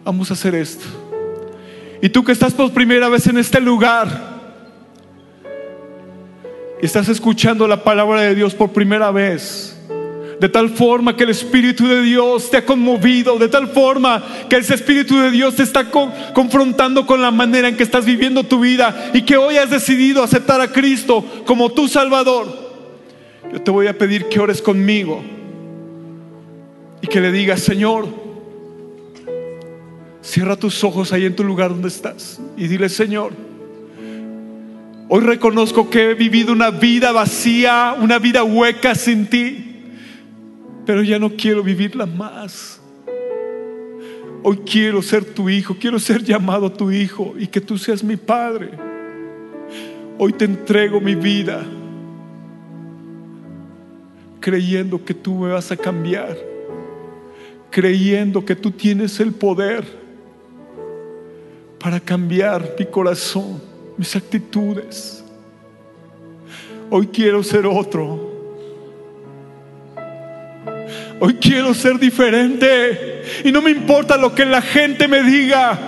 S1: vamos a hacer esto. Y tú que estás por primera vez en este lugar, estás escuchando la palabra de Dios por primera vez, de tal forma que el Espíritu de Dios te ha conmovido, de tal forma que ese Espíritu de Dios te está confrontando con la manera en que estás viviendo tu vida y que hoy has decidido aceptar a Cristo como tu Salvador. Yo te voy a pedir que ores conmigo y que le digas, Señor, Cierra tus ojos ahí en tu lugar donde estás y dile, Señor, hoy reconozco que he vivido una vida vacía, una vida hueca sin ti, pero ya no quiero vivirla más. Hoy quiero ser tu hijo, quiero ser llamado tu hijo y que tú seas mi padre. Hoy te entrego mi vida creyendo que tú me vas a cambiar, creyendo que tú tienes el poder para cambiar mi corazón, mis actitudes. Hoy quiero ser otro. Hoy quiero ser diferente. Y no me importa lo que la gente me diga.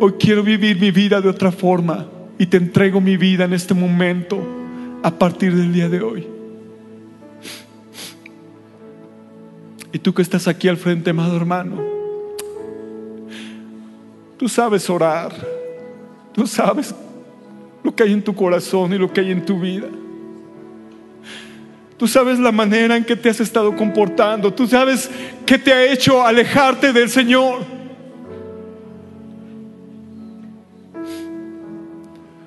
S1: Hoy quiero vivir mi vida de otra forma. Y te entrego mi vida en este momento a partir del día de hoy. Y tú que estás aquí al frente, amado hermano Tú sabes orar. Tú sabes lo que hay en tu corazón y lo que hay en tu vida. Tú sabes la manera en que te has estado comportando. Tú sabes que te ha hecho alejarte del Señor.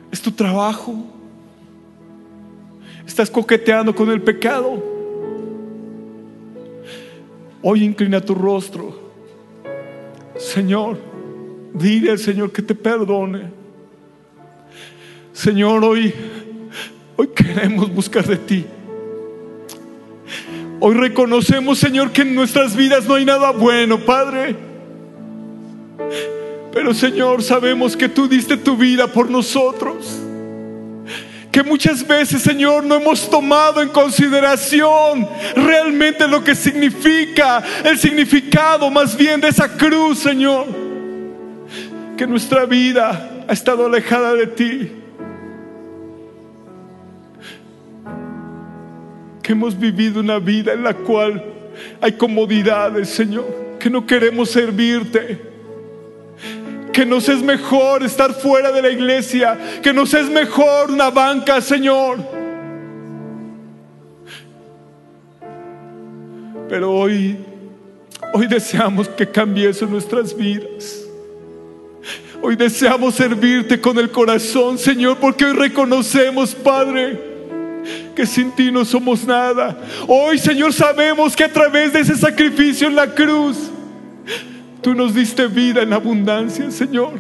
S1: Es tu trabajo. Estás coqueteando con el pecado. Hoy inclina tu rostro. Señor. Dile al Señor que te perdone. Señor, hoy, hoy queremos buscar de ti. Hoy reconocemos, Señor, que en nuestras vidas no hay nada bueno, Padre. Pero, Señor, sabemos que tú diste tu vida por nosotros. Que muchas veces, Señor, no hemos tomado en consideración realmente lo que significa, el significado más bien de esa cruz, Señor que nuestra vida ha estado alejada de ti. Que hemos vivido una vida en la cual
S2: Hay comodidades, Señor, que no queremos servirte. Que nos es mejor estar fuera de la iglesia. Que nos es mejor una banca, Señor. Pero hoy, hoy deseamos que cambie eso en nuestras vidas. Hoy deseamos servirte con el corazón, Señor, porque hoy reconocemos, Padre, que sin ti no somos nada. Hoy, Señor, sabemos que a través de ese sacrificio en la cruz, tú nos diste vida en abundancia, Señor.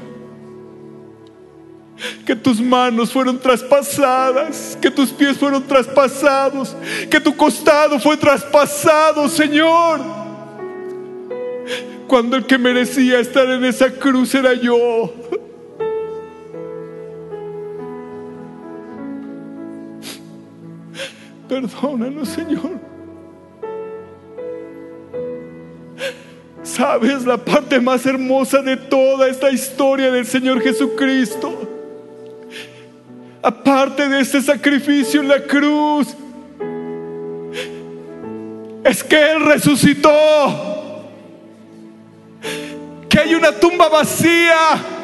S2: Que tus manos fueron traspasadas, que tus pies fueron traspasados, que tu costado fue traspasado, Señor cuando el que merecía estar en esa cruz era yo. Perdónanos, Señor. Sabes la parte más hermosa de toda esta historia del Señor Jesucristo. Aparte de este sacrificio en la cruz, es que Él resucitó que hay una tumba vacía,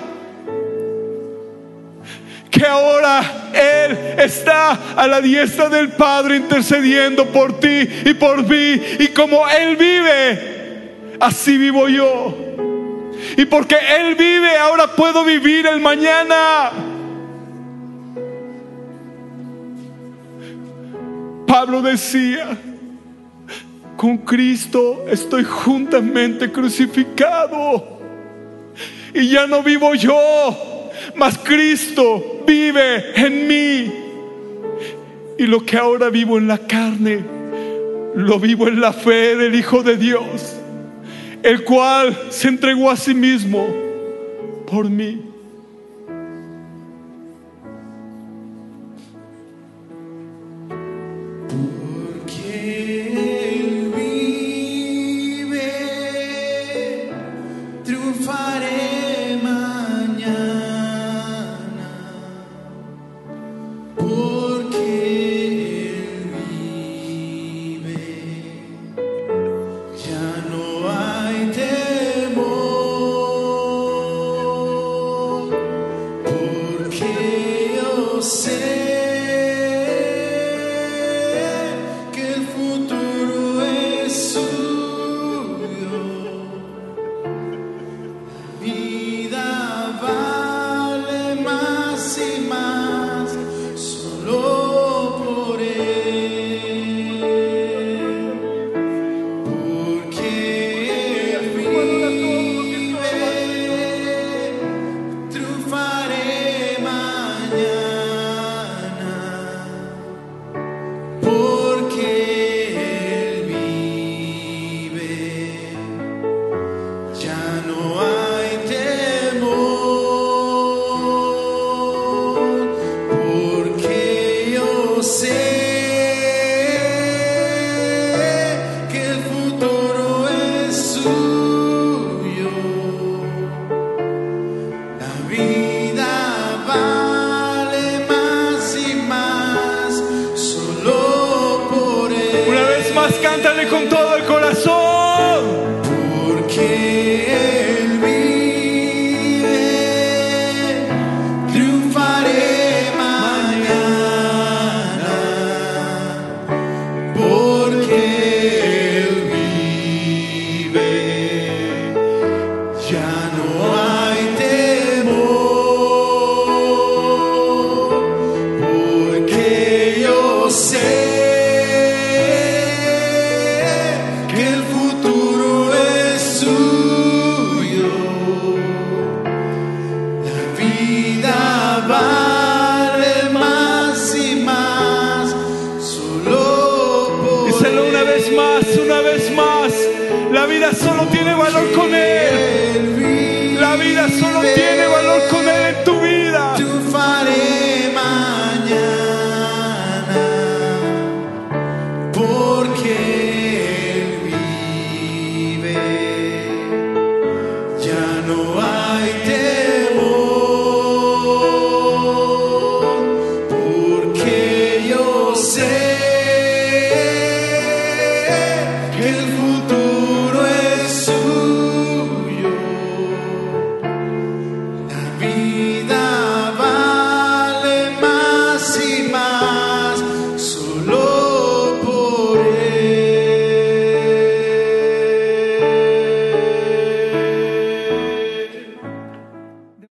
S2: que ahora Él está a la diestra del Padre intercediendo por ti y por mí. Y como Él vive, así vivo yo. Y porque Él vive, ahora puedo vivir el mañana. Pablo decía, con Cristo estoy juntamente crucificado y ya no vivo yo, mas Cristo vive en mí. Y lo que ahora vivo en la carne, lo vivo en la fe del Hijo de Dios, el cual se entregó a sí mismo por mí.